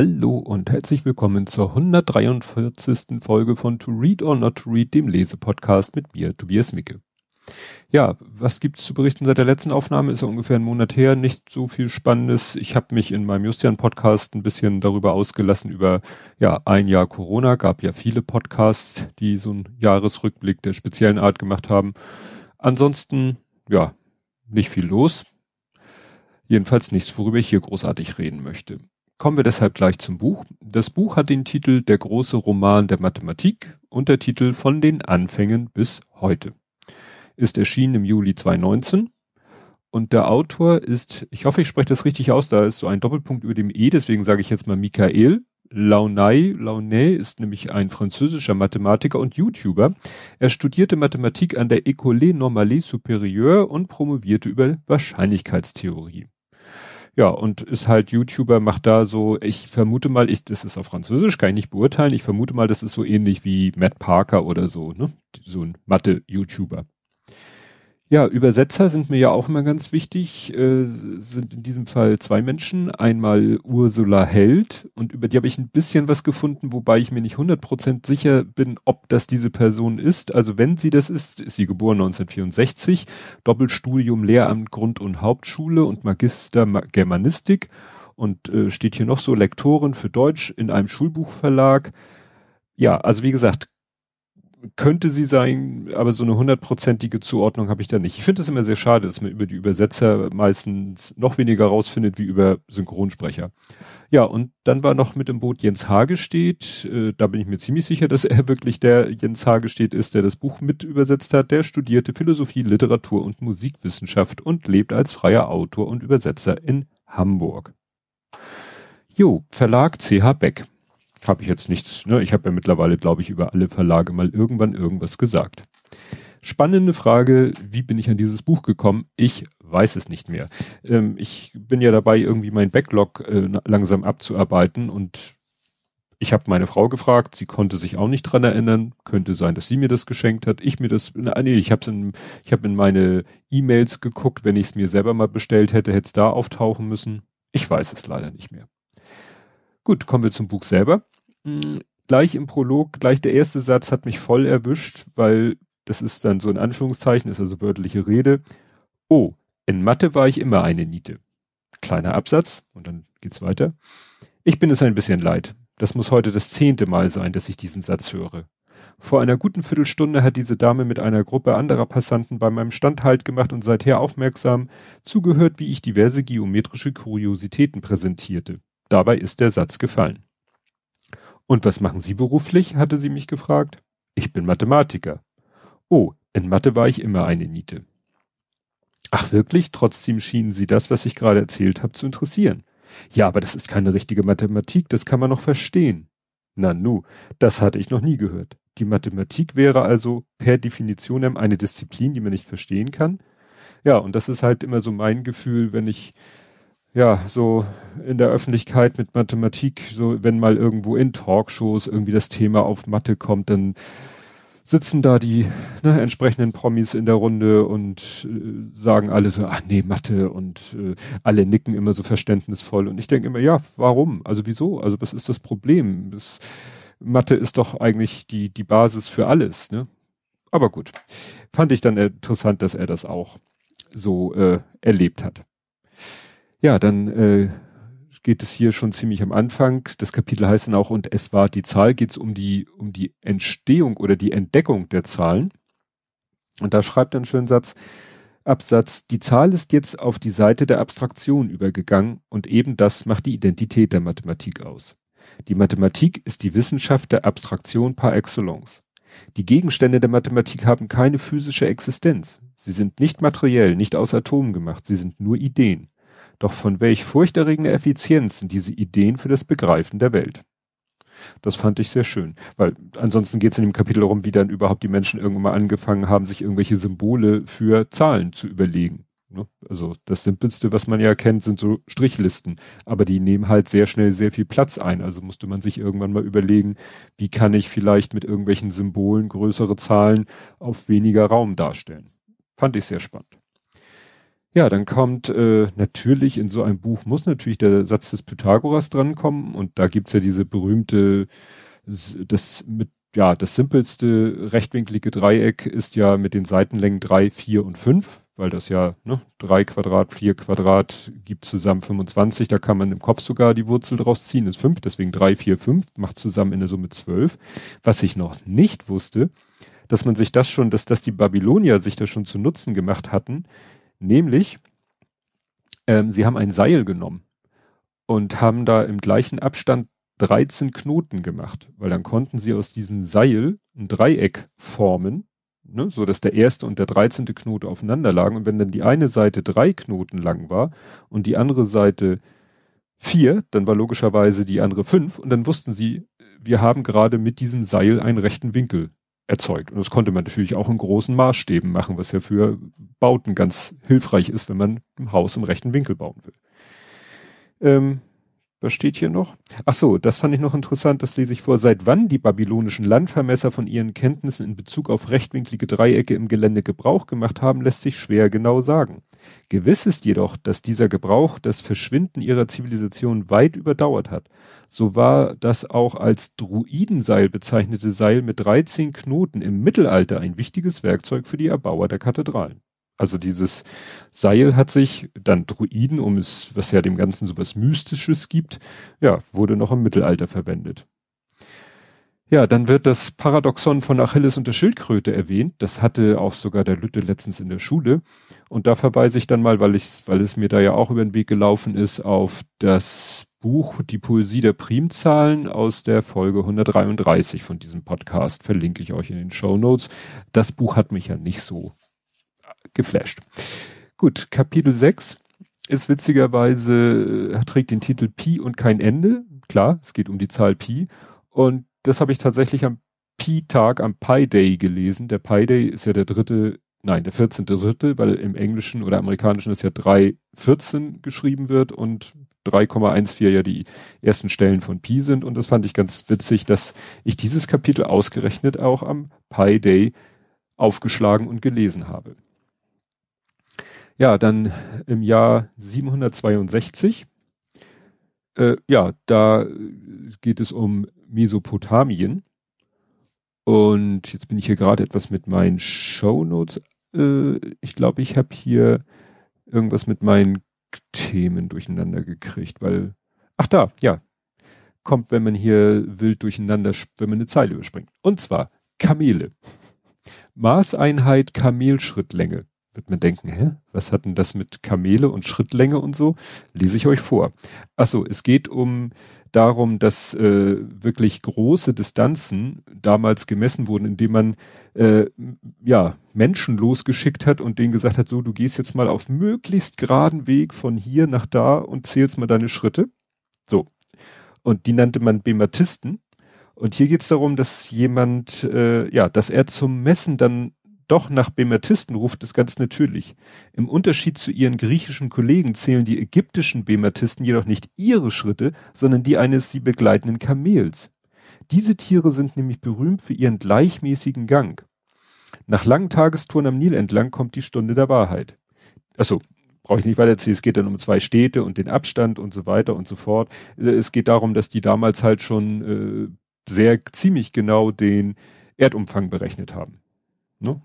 Hallo und herzlich willkommen zur 143. Folge von To Read or Not to Read, dem Lesepodcast mit mir, Tobias Micke. Ja, was gibt's zu berichten seit der letzten Aufnahme? Ist ja ungefähr ein Monat her, nicht so viel Spannendes. Ich habe mich in meinem Justian-Podcast ein bisschen darüber ausgelassen, über ja ein Jahr Corona. Gab ja viele Podcasts, die so einen Jahresrückblick der speziellen Art gemacht haben. Ansonsten, ja, nicht viel los. Jedenfalls nichts, worüber ich hier großartig reden möchte. Kommen wir deshalb gleich zum Buch. Das Buch hat den Titel Der große Roman der Mathematik, Untertitel Von den Anfängen bis heute. Ist erschienen im Juli 2019 und der Autor ist, ich hoffe, ich spreche das richtig aus, da ist so ein Doppelpunkt über dem E, deswegen sage ich jetzt mal Michael Launay. Launay ist nämlich ein französischer Mathematiker und YouTuber. Er studierte Mathematik an der École Normale Supérieure und promovierte über Wahrscheinlichkeitstheorie ja, und ist halt YouTuber, macht da so, ich vermute mal, ich, das ist auf Französisch, kann ich nicht beurteilen, ich vermute mal, das ist so ähnlich wie Matt Parker oder so, ne? So ein Mathe-YouTuber. Ja, Übersetzer sind mir ja auch immer ganz wichtig, äh, sind in diesem Fall zwei Menschen. Einmal Ursula Held und über die habe ich ein bisschen was gefunden, wobei ich mir nicht 100% sicher bin, ob das diese Person ist. Also wenn sie das ist, ist sie geboren 1964, Doppelstudium Lehramt Grund- und Hauptschule und Magister Germanistik und äh, steht hier noch so Lektorin für Deutsch in einem Schulbuchverlag. Ja, also wie gesagt, könnte sie sein, aber so eine hundertprozentige Zuordnung habe ich da nicht. Ich finde es immer sehr schade, dass man über die Übersetzer meistens noch weniger rausfindet wie über Synchronsprecher. Ja, und dann war noch mit im Boot Jens Hagestedt. Äh, da bin ich mir ziemlich sicher, dass er wirklich der Jens Hagestedt ist, der das Buch mit übersetzt hat. Der studierte Philosophie, Literatur und Musikwissenschaft und lebt als freier Autor und Übersetzer in Hamburg. Jo, Verlag CH Beck habe ich jetzt nichts, ne? Ich habe ja mittlerweile, glaube ich, über alle Verlage mal irgendwann irgendwas gesagt. Spannende Frage, wie bin ich an dieses Buch gekommen? Ich weiß es nicht mehr. Ähm, ich bin ja dabei, irgendwie mein Backlog äh, langsam abzuarbeiten und ich habe meine Frau gefragt, sie konnte sich auch nicht dran erinnern. Könnte sein, dass sie mir das geschenkt hat. Ich mir das, nee, ich habe in, ich habe in meine E-Mails geguckt. Wenn ich es mir selber mal bestellt hätte, hätte es da auftauchen müssen. Ich weiß es leider nicht mehr. Gut, kommen wir zum Buch selber. Hm, gleich im Prolog, gleich der erste Satz hat mich voll erwischt, weil das ist dann so in Anführungszeichen, ist also wörtliche Rede. Oh, in Mathe war ich immer eine Niete. Kleiner Absatz und dann geht's weiter. Ich bin es ein bisschen leid. Das muss heute das zehnte Mal sein, dass ich diesen Satz höre. Vor einer guten Viertelstunde hat diese Dame mit einer Gruppe anderer Passanten bei meinem Stand Halt gemacht und seither aufmerksam zugehört, wie ich diverse geometrische Kuriositäten präsentierte. Dabei ist der Satz gefallen. Und was machen Sie beruflich? hatte sie mich gefragt. Ich bin Mathematiker. Oh, in Mathe war ich immer eine Niete. Ach wirklich? Trotzdem schienen Sie das, was ich gerade erzählt habe, zu interessieren. Ja, aber das ist keine richtige Mathematik, das kann man noch verstehen. Na nu, das hatte ich noch nie gehört. Die Mathematik wäre also per Definition eine Disziplin, die man nicht verstehen kann. Ja, und das ist halt immer so mein Gefühl, wenn ich ja, so in der Öffentlichkeit mit Mathematik, so wenn mal irgendwo in Talkshows irgendwie das Thema auf Mathe kommt, dann sitzen da die ne, entsprechenden Promis in der Runde und äh, sagen alle so, ach nee, Mathe und äh, alle nicken immer so verständnisvoll. Und ich denke immer, ja, warum? Also wieso? Also was ist das Problem? Das, Mathe ist doch eigentlich die, die Basis für alles, ne? Aber gut. Fand ich dann interessant, dass er das auch so äh, erlebt hat. Ja, dann äh, geht es hier schon ziemlich am Anfang. Das Kapitel heißt dann auch, und es war die Zahl, geht es um die, um die Entstehung oder die Entdeckung der Zahlen. Und da schreibt er einen schönen Satz, Absatz, die Zahl ist jetzt auf die Seite der Abstraktion übergegangen und eben das macht die Identität der Mathematik aus. Die Mathematik ist die Wissenschaft der Abstraktion par excellence. Die Gegenstände der Mathematik haben keine physische Existenz. Sie sind nicht materiell, nicht aus Atomen gemacht, sie sind nur Ideen. Doch von welch furchterregender Effizienz sind diese Ideen für das Begreifen der Welt? Das fand ich sehr schön, weil ansonsten geht es in dem Kapitel darum, wie dann überhaupt die Menschen irgendwann mal angefangen haben, sich irgendwelche Symbole für Zahlen zu überlegen. Ne? Also das Simpelste, was man ja kennt, sind so Strichlisten, aber die nehmen halt sehr schnell sehr viel Platz ein. Also musste man sich irgendwann mal überlegen, wie kann ich vielleicht mit irgendwelchen Symbolen größere Zahlen auf weniger Raum darstellen. Fand ich sehr spannend. Ja, dann kommt äh, natürlich in so einem Buch muss natürlich der Satz des Pythagoras drankommen und da gibt's ja diese berühmte, das mit, ja, das simpelste rechtwinklige Dreieck ist ja mit den Seitenlängen drei, vier und fünf, weil das ja, ne, drei Quadrat, vier Quadrat gibt zusammen 25, da kann man im Kopf sogar die Wurzel draus ziehen, ist fünf, deswegen drei, vier, fünf, macht zusammen in der Summe zwölf. Was ich noch nicht wusste, dass man sich das schon, dass das die Babylonier sich das schon zu Nutzen gemacht hatten, Nämlich, ähm, sie haben ein Seil genommen und haben da im gleichen Abstand 13 Knoten gemacht, weil dann konnten sie aus diesem Seil ein Dreieck formen, ne, so dass der erste und der dreizehnte Knote aufeinander lagen. Und wenn dann die eine Seite drei Knoten lang war und die andere Seite vier, dann war logischerweise die andere fünf und dann wussten sie, wir haben gerade mit diesem Seil einen rechten Winkel erzeugt. Und das konnte man natürlich auch in großen Maßstäben machen, was ja für Bauten ganz hilfreich ist, wenn man ein Haus im rechten Winkel bauen will. Ähm, was steht hier noch? Ach so, das fand ich noch interessant, das lese ich vor. Seit wann die babylonischen Landvermesser von ihren Kenntnissen in Bezug auf rechtwinklige Dreiecke im Gelände Gebrauch gemacht haben, lässt sich schwer genau sagen. Gewiss ist jedoch, dass dieser Gebrauch das Verschwinden ihrer Zivilisation weit überdauert hat. So war das auch als Druidenseil bezeichnete Seil mit 13 Knoten im Mittelalter ein wichtiges Werkzeug für die Erbauer der Kathedralen. Also dieses Seil hat sich dann Druiden, um es, was ja dem Ganzen so was Mystisches gibt, ja, wurde noch im Mittelalter verwendet. Ja, dann wird das Paradoxon von Achilles und der Schildkröte erwähnt. Das hatte auch sogar der Lütte letztens in der Schule. Und da verweise ich dann mal, weil ich, weil es mir da ja auch über den Weg gelaufen ist, auf das Buch Die Poesie der Primzahlen aus der Folge 133 von diesem Podcast. Verlinke ich euch in den Show Notes. Das Buch hat mich ja nicht so geflasht. Gut, Kapitel 6 ist witzigerweise, äh, trägt den Titel Pi und kein Ende. Klar, es geht um die Zahl Pi. Und das habe ich tatsächlich am Pi-Tag, am Pi Day gelesen. Der Pi Day ist ja der dritte, nein, der 14. dritte, weil im Englischen oder Amerikanischen ist ja 3,14 geschrieben wird und 3,14 ja die ersten Stellen von Pi sind. Und das fand ich ganz witzig, dass ich dieses Kapitel ausgerechnet auch am Pi Day aufgeschlagen und gelesen habe. Ja, dann im Jahr 762, äh, ja, da geht es um Mesopotamien. Und jetzt bin ich hier gerade etwas mit meinen Shownotes. Äh, ich glaube, ich habe hier irgendwas mit meinen Themen durcheinander gekriegt, weil, ach da, ja, kommt, wenn man hier wild durcheinander, wenn man eine Zeile überspringt. Und zwar Kamele. Maßeinheit Kamelschrittlänge wird man denken, hä, was hat denn das mit Kamele und Schrittlänge und so? Lese ich euch vor. Achso, es geht um darum, dass äh, wirklich große Distanzen damals gemessen wurden, indem man äh, ja Menschen losgeschickt hat und denen gesagt hat, so du gehst jetzt mal auf möglichst geraden Weg von hier nach da und zählst mal deine Schritte. So. Und die nannte man Bematisten. Und hier geht es darum, dass jemand, äh, ja, dass er zum Messen dann doch nach Bematisten ruft, ist ganz natürlich. Im Unterschied zu ihren griechischen Kollegen zählen die ägyptischen Bematisten jedoch nicht ihre Schritte, sondern die eines sie begleitenden Kamels. Diese Tiere sind nämlich berühmt für ihren gleichmäßigen Gang. Nach langen Tagestouren am Nil entlang kommt die Stunde der Wahrheit. Achso, brauche ich nicht weiter erzählen. Es geht dann um zwei Städte und den Abstand und so weiter und so fort. Es geht darum, dass die damals halt schon äh, sehr ziemlich genau den Erdumfang berechnet haben. Ne?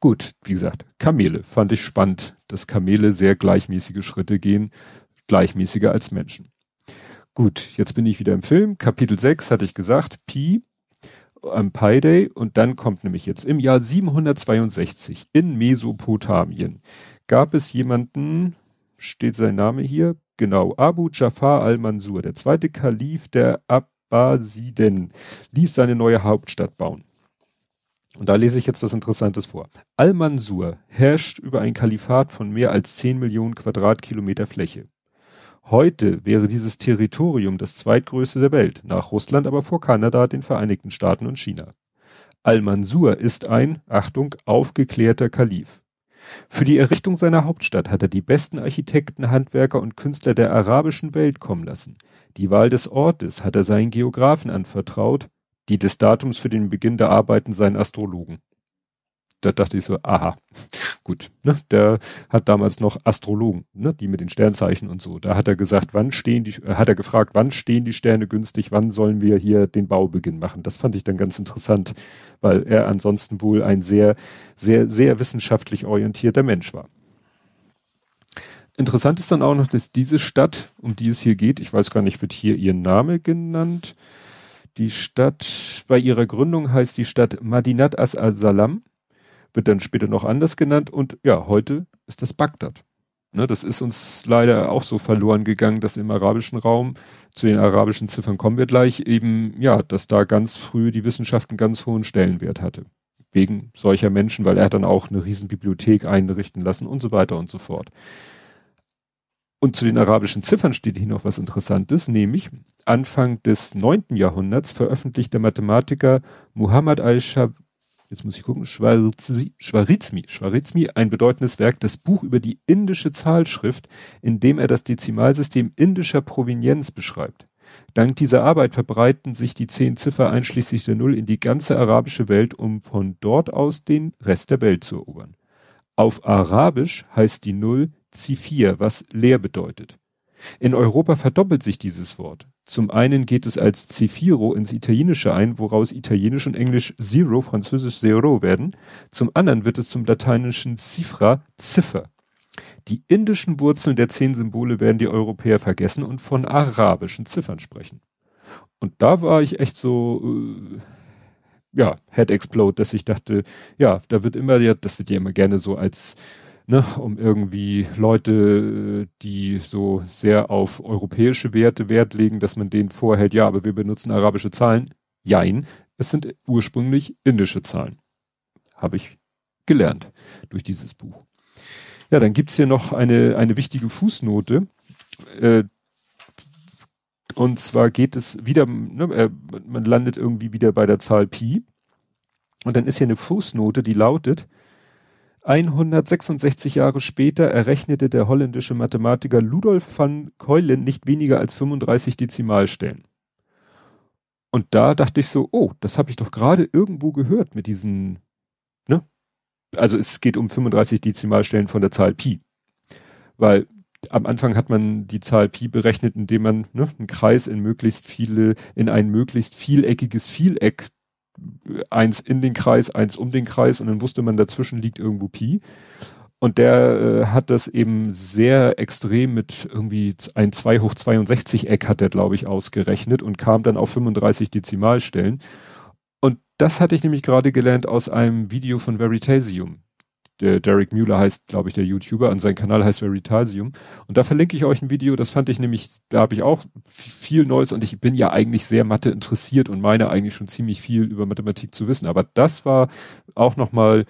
Gut, wie gesagt, Kamele fand ich spannend, dass Kamele sehr gleichmäßige Schritte gehen, gleichmäßiger als Menschen. Gut, jetzt bin ich wieder im Film. Kapitel 6 hatte ich gesagt, Pi am Pi Day und dann kommt nämlich jetzt im Jahr 762 in Mesopotamien gab es jemanden, steht sein Name hier, genau, Abu Jafar al-Mansur, der zweite Kalif der Abbasiden, ließ seine neue Hauptstadt bauen. Und da lese ich jetzt was Interessantes vor. Al-Mansur herrscht über ein Kalifat von mehr als 10 Millionen Quadratkilometer Fläche. Heute wäre dieses Territorium das zweitgrößte der Welt, nach Russland aber vor Kanada, den Vereinigten Staaten und China. Al-Mansur ist ein, Achtung, aufgeklärter Kalif. Für die Errichtung seiner Hauptstadt hat er die besten Architekten, Handwerker und Künstler der arabischen Welt kommen lassen. Die Wahl des Ortes hat er seinen Geografen anvertraut, die des Datums für den Beginn der Arbeiten seinen Astrologen. da dachte ich so, aha, gut, ne, der hat damals noch Astrologen, ne, die mit den Sternzeichen und so. Da hat er gesagt, wann stehen die, äh, hat er gefragt, wann stehen die Sterne günstig, wann sollen wir hier den Baubeginn machen. Das fand ich dann ganz interessant, weil er ansonsten wohl ein sehr, sehr, sehr wissenschaftlich orientierter Mensch war. Interessant ist dann auch noch, dass diese Stadt, um die es hier geht, ich weiß gar nicht, wird hier ihr Name genannt. Die Stadt, bei ihrer Gründung heißt die Stadt Madinat as-Salam wird dann später noch anders genannt und ja, heute ist das Bagdad. Ne, das ist uns leider auch so verloren gegangen, dass im arabischen Raum, zu den arabischen Ziffern kommen wir gleich, eben, ja, dass da ganz früh die Wissenschaft einen ganz hohen Stellenwert hatte. Wegen solcher Menschen, weil er hat dann auch eine riesen Bibliothek einrichten lassen und so weiter und so fort. Und zu den arabischen Ziffern steht hier noch was Interessantes, nämlich Anfang des neunten Jahrhunderts veröffentlicht der Mathematiker Muhammad al-Shab jetzt muss ich gucken, Schwarizmi, Schwarizmi, ein bedeutendes Werk, das Buch über die indische Zahlschrift, in dem er das Dezimalsystem indischer Provenienz beschreibt. Dank dieser Arbeit verbreiten sich die zehn Ziffer einschließlich der Null in die ganze arabische Welt, um von dort aus den Rest der Welt zu erobern. Auf Arabisch heißt die Null Zifir, was leer bedeutet. In Europa verdoppelt sich dieses Wort. Zum einen geht es als Cefiro ins Italienische ein, woraus Italienisch und Englisch Zero, Französisch Zero werden. Zum anderen wird es zum lateinischen Cifra, Ziffer. Die indischen Wurzeln der zehn Symbole werden die Europäer vergessen und von arabischen Ziffern sprechen. Und da war ich echt so, äh, ja, Head Explode, dass ich dachte, ja, da wird immer, ja, das wird ja immer gerne so als ne, um irgendwie Leute, die so sehr auf europäische Werte Wert legen, dass man denen vorhält, ja, aber wir benutzen arabische Zahlen. Jein, es sind ursprünglich indische Zahlen. Habe ich gelernt durch dieses Buch. Ja, dann gibt's hier noch eine, eine wichtige Fußnote. Äh, und zwar geht es wieder, ne, äh, man landet irgendwie wieder bei der Zahl Pi. Und dann ist hier eine Fußnote, die lautet, 166 Jahre später errechnete der holländische Mathematiker Ludolf van Keulen nicht weniger als 35 Dezimalstellen. Und da dachte ich so, oh, das habe ich doch gerade irgendwo gehört mit diesen, ne? Also es geht um 35 Dezimalstellen von der Zahl Pi. Weil am Anfang hat man die Zahl Pi berechnet, indem man ne, einen Kreis in möglichst viele, in ein möglichst vieleckiges Vieleck eins in den Kreis, eins um den Kreis und dann wusste man, dazwischen liegt irgendwo Pi. Und der äh, hat das eben sehr extrem mit irgendwie ein 2 hoch 62 Eck hat er, glaube ich, ausgerechnet und kam dann auf 35 Dezimalstellen. Und das hatte ich nämlich gerade gelernt aus einem Video von Veritasium der Derek Mueller heißt, glaube ich, der YouTuber, und sein Kanal heißt Veritasium. Und da verlinke ich euch ein Video, das fand ich nämlich, da habe ich auch viel Neues und ich bin ja eigentlich sehr Mathe interessiert und meine eigentlich schon ziemlich viel über Mathematik zu wissen. Aber das war auch nochmal,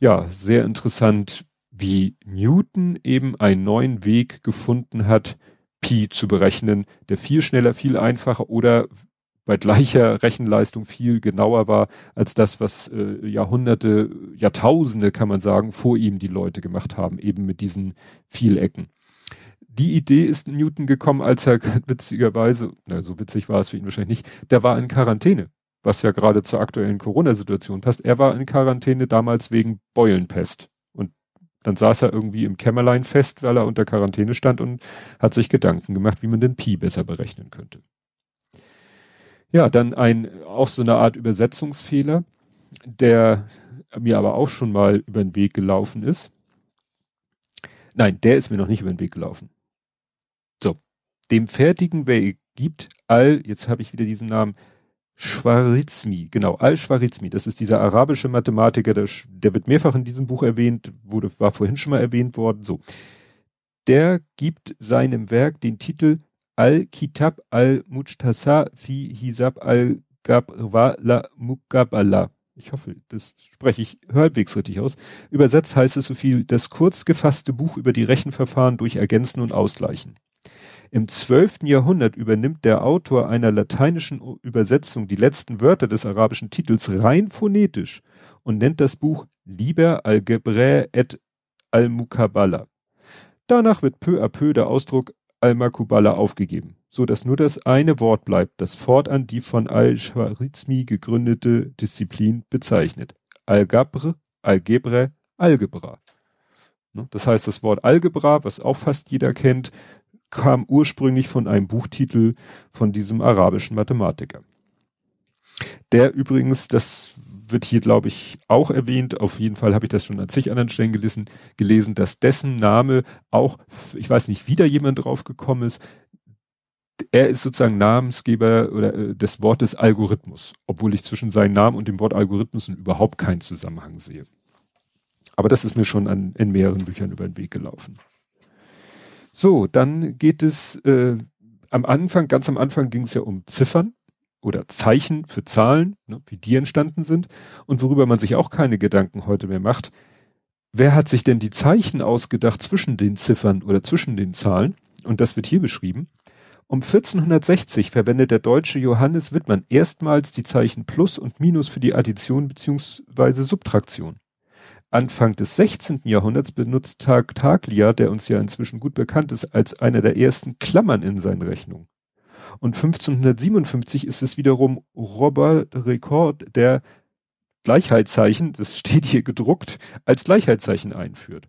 ja, sehr interessant, wie Newton eben einen neuen Weg gefunden hat, Pi zu berechnen, der viel schneller, viel einfacher oder bei gleicher Rechenleistung viel genauer war als das, was äh, Jahrhunderte, Jahrtausende kann man sagen, vor ihm die Leute gemacht haben, eben mit diesen Vielecken. Die Idee ist Newton gekommen, als er witzigerweise, na, so witzig war es für ihn wahrscheinlich nicht, der war in Quarantäne, was ja gerade zur aktuellen Corona-Situation passt. Er war in Quarantäne damals wegen Beulenpest. Und dann saß er irgendwie im Kämmerlein fest, weil er unter Quarantäne stand und hat sich Gedanken gemacht, wie man den Pi besser berechnen könnte. Ja, dann ein, auch so eine Art Übersetzungsfehler, der mir aber auch schon mal über den Weg gelaufen ist. Nein, der ist mir noch nicht über den Weg gelaufen. So. Dem fertigen Weg gibt Al, jetzt habe ich wieder diesen Namen, Schwarizmi, genau, Al-Schwarizmi, das ist dieser arabische Mathematiker, der, der wird mehrfach in diesem Buch erwähnt, wurde, war vorhin schon mal erwähnt worden, so. Der gibt seinem Werk den Titel Al-Kitab al-Mujtasa fi Hisab al-Gabwala Mukabala. Ich hoffe, das spreche ich halbwegs richtig aus. Übersetzt heißt es so viel, das kurz gefasste Buch über die Rechenverfahren durch Ergänzen und Ausgleichen. Im zwölften Jahrhundert übernimmt der Autor einer lateinischen Übersetzung die letzten Wörter des arabischen Titels rein phonetisch und nennt das Buch Liber Algebrae et al-Mukabala. Danach wird peu à peu der Ausdruck Al-Makubala aufgegeben, so dass nur das eine Wort bleibt, das fortan die von Al-Shwarizmi gegründete Disziplin bezeichnet. Al-Gabr Algebre, Algebra. Ne? Das heißt, das Wort Algebra, was auch fast jeder kennt, kam ursprünglich von einem Buchtitel von diesem arabischen Mathematiker. Der übrigens, das wird hier, glaube ich, auch erwähnt. Auf jeden Fall habe ich das schon an zig anderen Stellen gelesen, gelesen, dass dessen Name auch, ich weiß nicht, wieder jemand drauf gekommen ist. Er ist sozusagen Namensgeber oder äh, des Wortes Algorithmus, obwohl ich zwischen seinem Namen und dem Wort Algorithmus überhaupt keinen Zusammenhang sehe. Aber das ist mir schon an, in mehreren Büchern über den Weg gelaufen. So, dann geht es äh, am Anfang, ganz am Anfang ging es ja um Ziffern oder Zeichen für Zahlen, ne, wie die entstanden sind und worüber man sich auch keine Gedanken heute mehr macht. Wer hat sich denn die Zeichen ausgedacht zwischen den Ziffern oder zwischen den Zahlen? Und das wird hier beschrieben. Um 1460 verwendet der deutsche Johannes Wittmann erstmals die Zeichen Plus und Minus für die Addition bzw. Subtraktion. Anfang des 16. Jahrhunderts benutzt Tartaglia, der uns ja inzwischen gut bekannt ist, als einer der ersten Klammern in seinen Rechnungen. Und 1557 ist es wiederum Robert Record, der Gleichheitszeichen, das steht hier gedruckt, als Gleichheitszeichen einführt.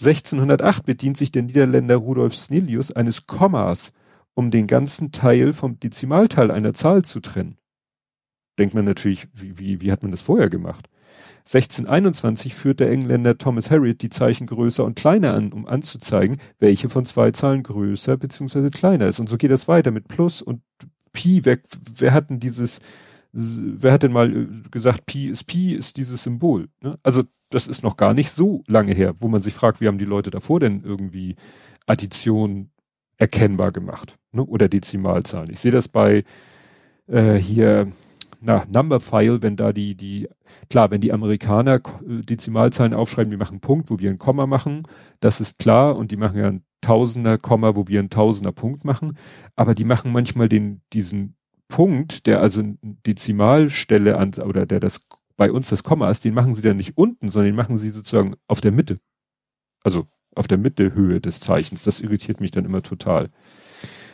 1608 bedient sich der Niederländer Rudolf Snellius eines Kommas, um den ganzen Teil vom Dezimalteil einer Zahl zu trennen. Denkt man natürlich, wie, wie, wie hat man das vorher gemacht? 1621 führt der Engländer Thomas Harriot die Zeichen größer und kleiner an, um anzuzeigen, welche von zwei Zahlen größer bzw. kleiner ist. Und so geht das weiter mit Plus und Pi. Wer, wer hat denn dieses, wer hat denn mal äh, gesagt, Pi ist Pi, ist dieses Symbol? Ne? Also das ist noch gar nicht so lange her, wo man sich fragt, wie haben die Leute davor denn irgendwie Addition erkennbar gemacht? Ne? Oder Dezimalzahlen. Ich sehe das bei äh, hier na, Numberphile, wenn da die, die, klar, wenn die Amerikaner äh, Dezimalzahlen aufschreiben, die machen Punkt, wo wir ein Komma machen, das ist klar, und die machen ja ein Tausender Komma, wo wir ein Tausender Punkt machen, aber die machen manchmal den, diesen Punkt, der also eine Dezimalstelle an, oder der das bei uns das Komma ist, den machen sie dann nicht unten, sondern den machen sie sozusagen auf der Mitte. Also auf der Mittehöhe des Zeichens. Das irritiert mich dann immer total.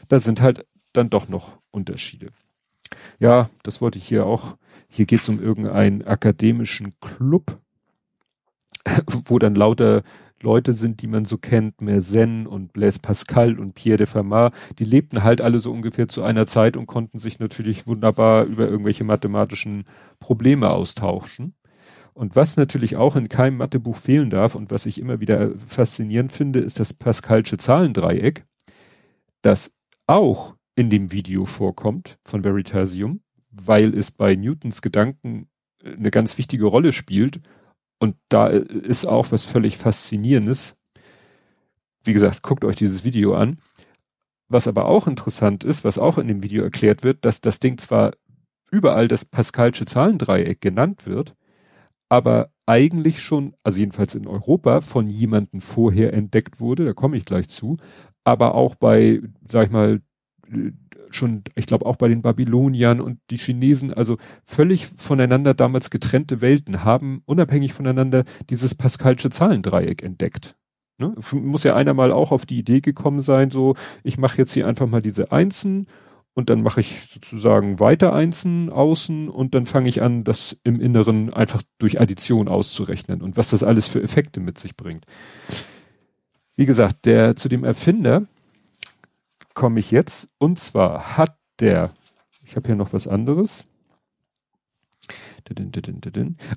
Da sind halt dann doch noch Unterschiede. Ja, das wollte ich hier auch. Hier geht es um irgendeinen akademischen Club, wo dann lauter Leute sind, die man so kennt, Mersenne und Blaise Pascal und Pierre de Fermat, die lebten halt alle so ungefähr zu einer Zeit und konnten sich natürlich wunderbar über irgendwelche mathematischen Probleme austauschen. Und was natürlich auch in keinem Mathebuch fehlen darf und was ich immer wieder faszinierend finde, ist das Pascalsche Zahlendreieck, das auch in dem Video vorkommt von Veritasium, weil es bei Newtons Gedanken äh, eine ganz wichtige Rolle spielt. Und da äh, ist auch was völlig Faszinierendes. Wie gesagt, guckt euch dieses Video an. Was aber auch interessant ist, was auch in dem Video erklärt wird, dass das Ding zwar überall das Pascalsche Zahlendreieck genannt wird, aber eigentlich schon, also jedenfalls in Europa, von jemandem vorher entdeckt wurde, da komme ich gleich zu, aber auch bei, sag ich mal, schon, ich glaube auch bei den Babyloniern und die Chinesen, also völlig voneinander damals getrennte Welten haben unabhängig voneinander dieses Pascalsche Zahlendreieck entdeckt. Ne? Muss ja einer mal auch auf die Idee gekommen sein, so ich mache jetzt hier einfach mal diese Einsen und dann mache ich sozusagen weiter Einsen außen und dann fange ich an, das im Inneren einfach durch Addition auszurechnen und was das alles für Effekte mit sich bringt. Wie gesagt, der zu dem Erfinder, komme ich jetzt. Und zwar hat der, ich habe hier noch was anderes.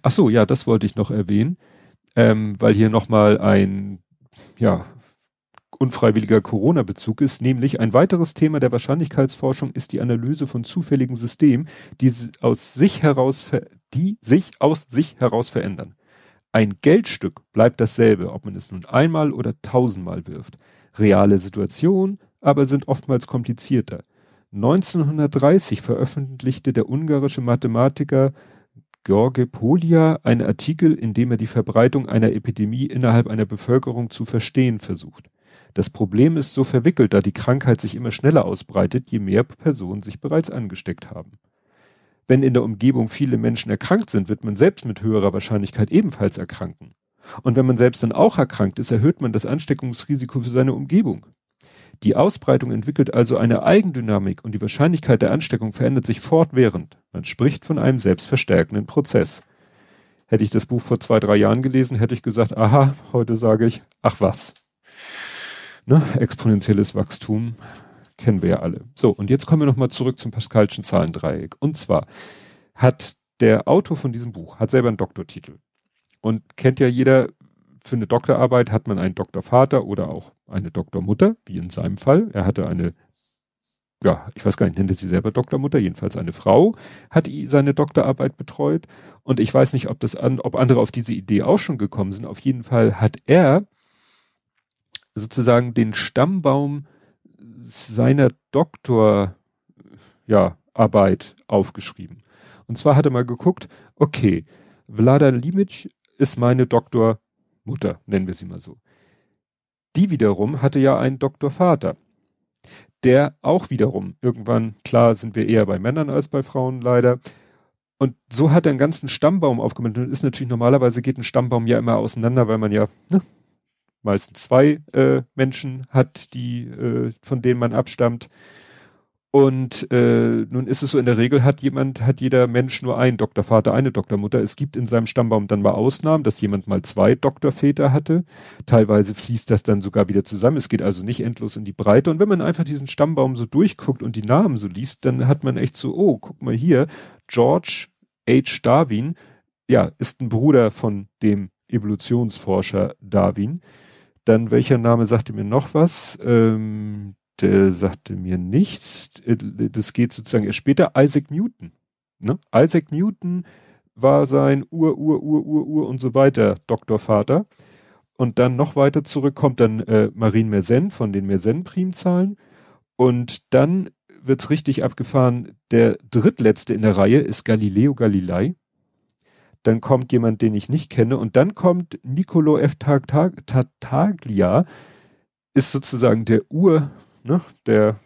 Ach so, ja, das wollte ich noch erwähnen, ähm, weil hier nochmal ein, ja, unfreiwilliger Corona-Bezug ist, nämlich ein weiteres Thema der Wahrscheinlichkeitsforschung ist die Analyse von zufälligen Systemen, die aus sich heraus, die sich aus sich heraus verändern. Ein Geldstück bleibt dasselbe, ob man es nun einmal oder tausendmal wirft. Reale Situationen, aber sind oftmals komplizierter. 1930 veröffentlichte der ungarische Mathematiker George Polia einen Artikel, in dem er die Verbreitung einer Epidemie innerhalb einer Bevölkerung zu verstehen versucht. Das Problem ist so verwickelt, da die Krankheit sich immer schneller ausbreitet, je mehr Personen sich bereits angesteckt haben. Wenn in der Umgebung viele Menschen erkrankt sind, wird man selbst mit höherer Wahrscheinlichkeit ebenfalls erkranken. Und wenn man selbst dann auch erkrankt ist, erhöht man das Ansteckungsrisiko für seine Umgebung. Die Ausbreitung entwickelt also eine Eigendynamik und die Wahrscheinlichkeit der Ansteckung verändert sich fortwährend. Man spricht von einem selbstverstärkenden Prozess. Hätte ich das Buch vor zwei, drei Jahren gelesen, hätte ich gesagt, aha, heute sage ich, ach was. Ne? Exponentielles Wachstum kennen wir ja alle. So, und jetzt kommen wir nochmal zurück zum Pascalschen Zahlendreieck. Und zwar hat der Autor von diesem Buch, hat selber einen Doktortitel. Und kennt ja jeder, für eine Doktorarbeit hat man einen Doktorvater oder auch eine Doktormutter, wie in seinem Fall. Er hatte eine ja, ich weiß gar nicht, nennt sie selber Doktormutter, jedenfalls eine Frau, hat seine Doktorarbeit betreut. Und ich weiß nicht, ob das an, ob andere auf diese Idee auch schon gekommen sind. Auf jeden Fall hat er sozusagen den Stammbaum seiner Doktor, ja, Arbeit aufgeschrieben. Und zwar hat er mal geguckt, okay, Vlada Limic ist meine Doktormutter, nennen wir sie mal so. Die wiederum hatte ja einen Doktorvater der auch wiederum irgendwann, klar sind wir eher bei Männern als bei Frauen leider. Und so hat er einen ganzen Stammbaum aufgemacht. Und ist natürlich normalerweise geht ein Stammbaum ja immer auseinander, weil man ja ne, meistens zwei äh, Menschen hat, die äh, von denen man abstammt. Und äh, nun ist es so, in der Regel hat jemand, hat jeder Mensch nur einen Doktorvater, eine Doktormutter. Es gibt in seinem Stammbaum dann mal Ausnahmen, dass jemand mal zwei Doktorväter hatte. Teilweise fließt das dann sogar wieder zusammen. Es geht also nicht endlos in die Breite. Und wenn man einfach diesen Stammbaum so durchguckt und die Namen so liest, dann hat man echt so, oh, guck mal hier, George H. Darwin, ja, ist ein Bruder von dem Evolutionsforscher Darwin. Dann welcher Name sagte mir noch was? Ähm, der sagte mir nichts. Äh, das geht sozusagen erst später. Isaac Newton. Ne? Isaac Newton war sein Ur, Ur, Ur, Ur, Ur und so weiter Doktorvater. Und dann noch weiter zurück kommt dann äh, Marine Mersenne von den Mersenne-Primzahlen. Und dann wird's richtig abgefahren. Der drittletzte in der Reihe ist Galileo Galilei. Dann kommt jemand, den ich nicht kenne. Und dann kommt Niccolo F. Tartaglia, ist sozusagen der Ur, ne, der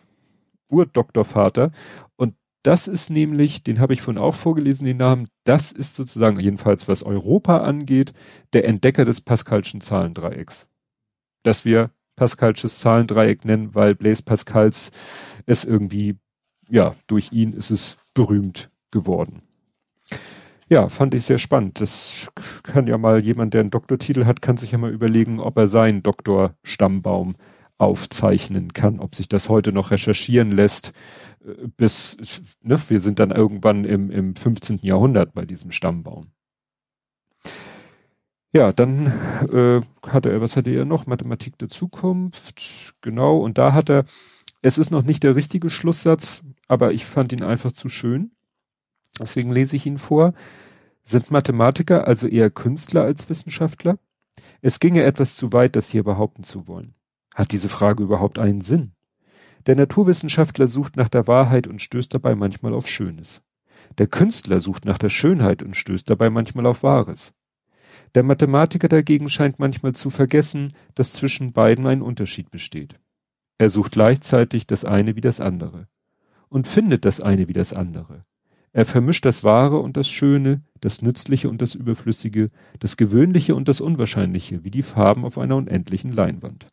Urdoktorvater. Und das ist nämlich, den habe ich vorhin auch vorgelesen, den Namen, das ist sozusagen, jedenfalls was Europa angeht, der Entdecker des Pascalschen Zahlendreiecks. Dass wir Pascalsches Zahlendreieck nennen, weil Blaise Pascals es irgendwie, ja, durch ihn ist es berühmt geworden. Ja, fand ich sehr spannend. Das kann ja mal jemand, der einen Doktortitel hat, kann sich ja mal überlegen, ob er seinen Doktorstammbaum aufzeichnen kann, ob sich das heute noch recherchieren lässt, äh, bis, ne, wir sind dann irgendwann im, im 15. Jahrhundert bei diesem Stammbaum. Ja, dann äh, hatte er, was hatte er noch? Mathematik der Zukunft, genau, und da hat er, es ist noch nicht der richtige Schlusssatz, aber ich fand ihn einfach zu schön. Deswegen lese ich ihn vor. Sind Mathematiker also eher Künstler als Wissenschaftler? Es ginge etwas zu weit, das hier behaupten zu wollen. Hat diese Frage überhaupt einen Sinn? Der Naturwissenschaftler sucht nach der Wahrheit und stößt dabei manchmal auf Schönes. Der Künstler sucht nach der Schönheit und stößt dabei manchmal auf Wahres. Der Mathematiker dagegen scheint manchmal zu vergessen, dass zwischen beiden ein Unterschied besteht. Er sucht gleichzeitig das eine wie das andere und findet das eine wie das andere. Er vermischt das Wahre und das Schöne, das Nützliche und das Überflüssige, das Gewöhnliche und das Unwahrscheinliche, wie die Farben auf einer unendlichen Leinwand.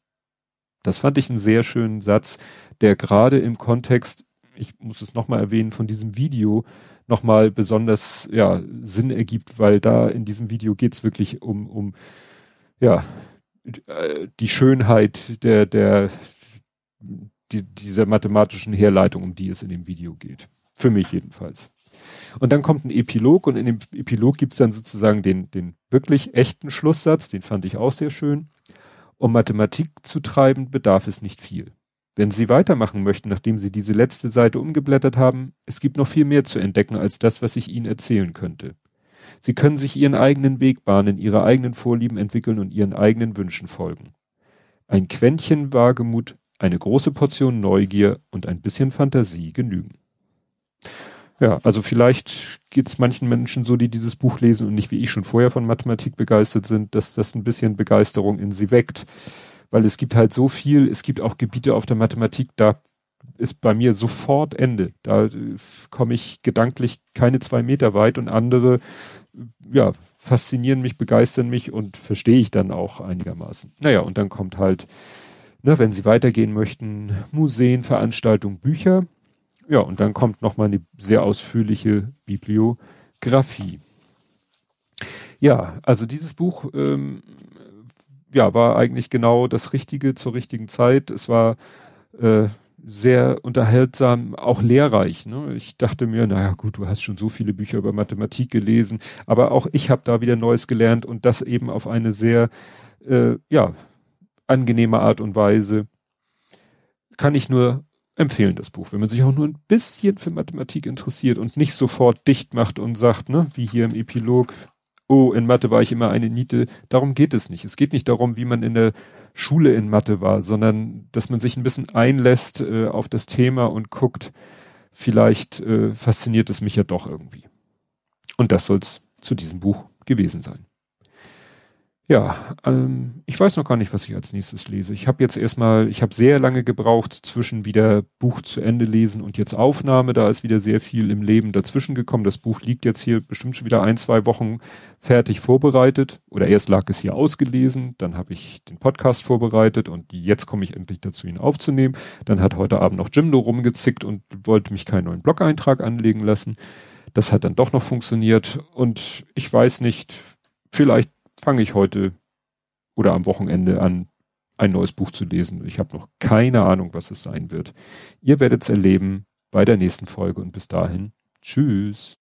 Das fand ich einen sehr schönen Satz, der gerade im Kontext, ich muss es nochmal erwähnen, von diesem Video nochmal besonders ja, Sinn ergibt, weil da in diesem Video geht's wirklich um, um ja, die Schönheit der, der, die, dieser mathematischen Herleitung, um die es in dem Video geht. Für mich jedenfalls. Und dann kommt ein Epilog und in dem Epilog gibt's dann sozusagen den, den wirklich echten Schlusssatz, den fand ich auch sehr schön. Um Mathematik zu treiben, bedarf es nicht viel. Wenn Sie weitermachen möchten, nachdem Sie diese letzte Seite umgeblättert haben, es gibt noch viel mehr zu entdecken als das, was ich Ihnen erzählen könnte. Sie können sich Ihren eigenen Weg bahnen, Ihre eigenen Vorlieben entwickeln und Ihren eigenen Wünschen folgen. Ein Quäntchen Wagemut, eine große Portion Neugier und ein bisschen Fantasie genügen. Ja, also vielleicht geht es manchen Menschen so, die dieses Buch lesen und nicht wie ich schon vorher von Mathematik begeistert sind, dass das ein bisschen Begeisterung in sie weckt. Weil es gibt halt so viel, es gibt auch Gebiete auf der Mathematik, da ist bei mir sofort Ende. Da äh, komme ich gedanklich keine zwei Meter weit und andere, ja, faszinieren mich, begeistern mich und verstehe ich dann auch einigermaßen. Naja, und dann kommt halt, ne, wenn Sie weitergehen möchten, Museen, Veranstaltungen, Bücher. Ja, und dann kommt nochmal eine sehr ausführliche Bibliografie. Ja, also dieses Buch ähm, ja, war eigentlich genau das Richtige zur richtigen Zeit. Es war äh, sehr unterhaltsam, auch lehrreich. Ne? Ich dachte mir, naja gut, du hast schon so viele Bücher über Mathematik gelesen, aber auch ich habe da wieder Neues gelernt und das eben auf eine sehr, äh, ja, angenehme Art und Weise. Kann ich nur empfehlen, das Buch, wenn man sich auch nur ein bisschen für Mathematik interessiert und nicht sofort dicht macht und sagt, ne, wie hier im Epilog, oh, in Mathe war ich immer eine Niete. Darum geht es nicht. Es geht nicht darum, wie man in der Schule in Mathe war, sondern dass man sich ein bisschen einlässt äh, auf das Thema und guckt, vielleicht äh, fasziniert es mich ja doch irgendwie. Und das soll es zu diesem Buch gewesen sein. Ja, ähm, ich weiß noch gar nicht, was ich als nächstes lese. Ich habe jetzt erstmal, ich habe sehr lange gebraucht zwischen wieder Buch zu Ende lesen und jetzt Aufnahme. Da ist wieder sehr viel im Leben dazwischen gekommen. Das Buch liegt jetzt hier bestimmt schon wieder ein, zwei Wochen fertig vorbereitet. Oder erst lag es hier ausgelesen, dann habe ich den Podcast vorbereitet und jetzt komme ich endlich dazu, ihn aufzunehmen. Dann hat heute Abend noch Jimdo rumgezickt und wollte mich keinen neuen Blog-Eintrag anlegen lassen. Das hat dann doch noch funktioniert und ich weiß nicht, vielleicht fange ich heute oder am Wochenende an, ein neues Buch zu lesen. Ich habe noch keine Ahnung, was es sein wird. Ihr werdet es erleben bei der nächsten Folge und bis dahin, tschüss.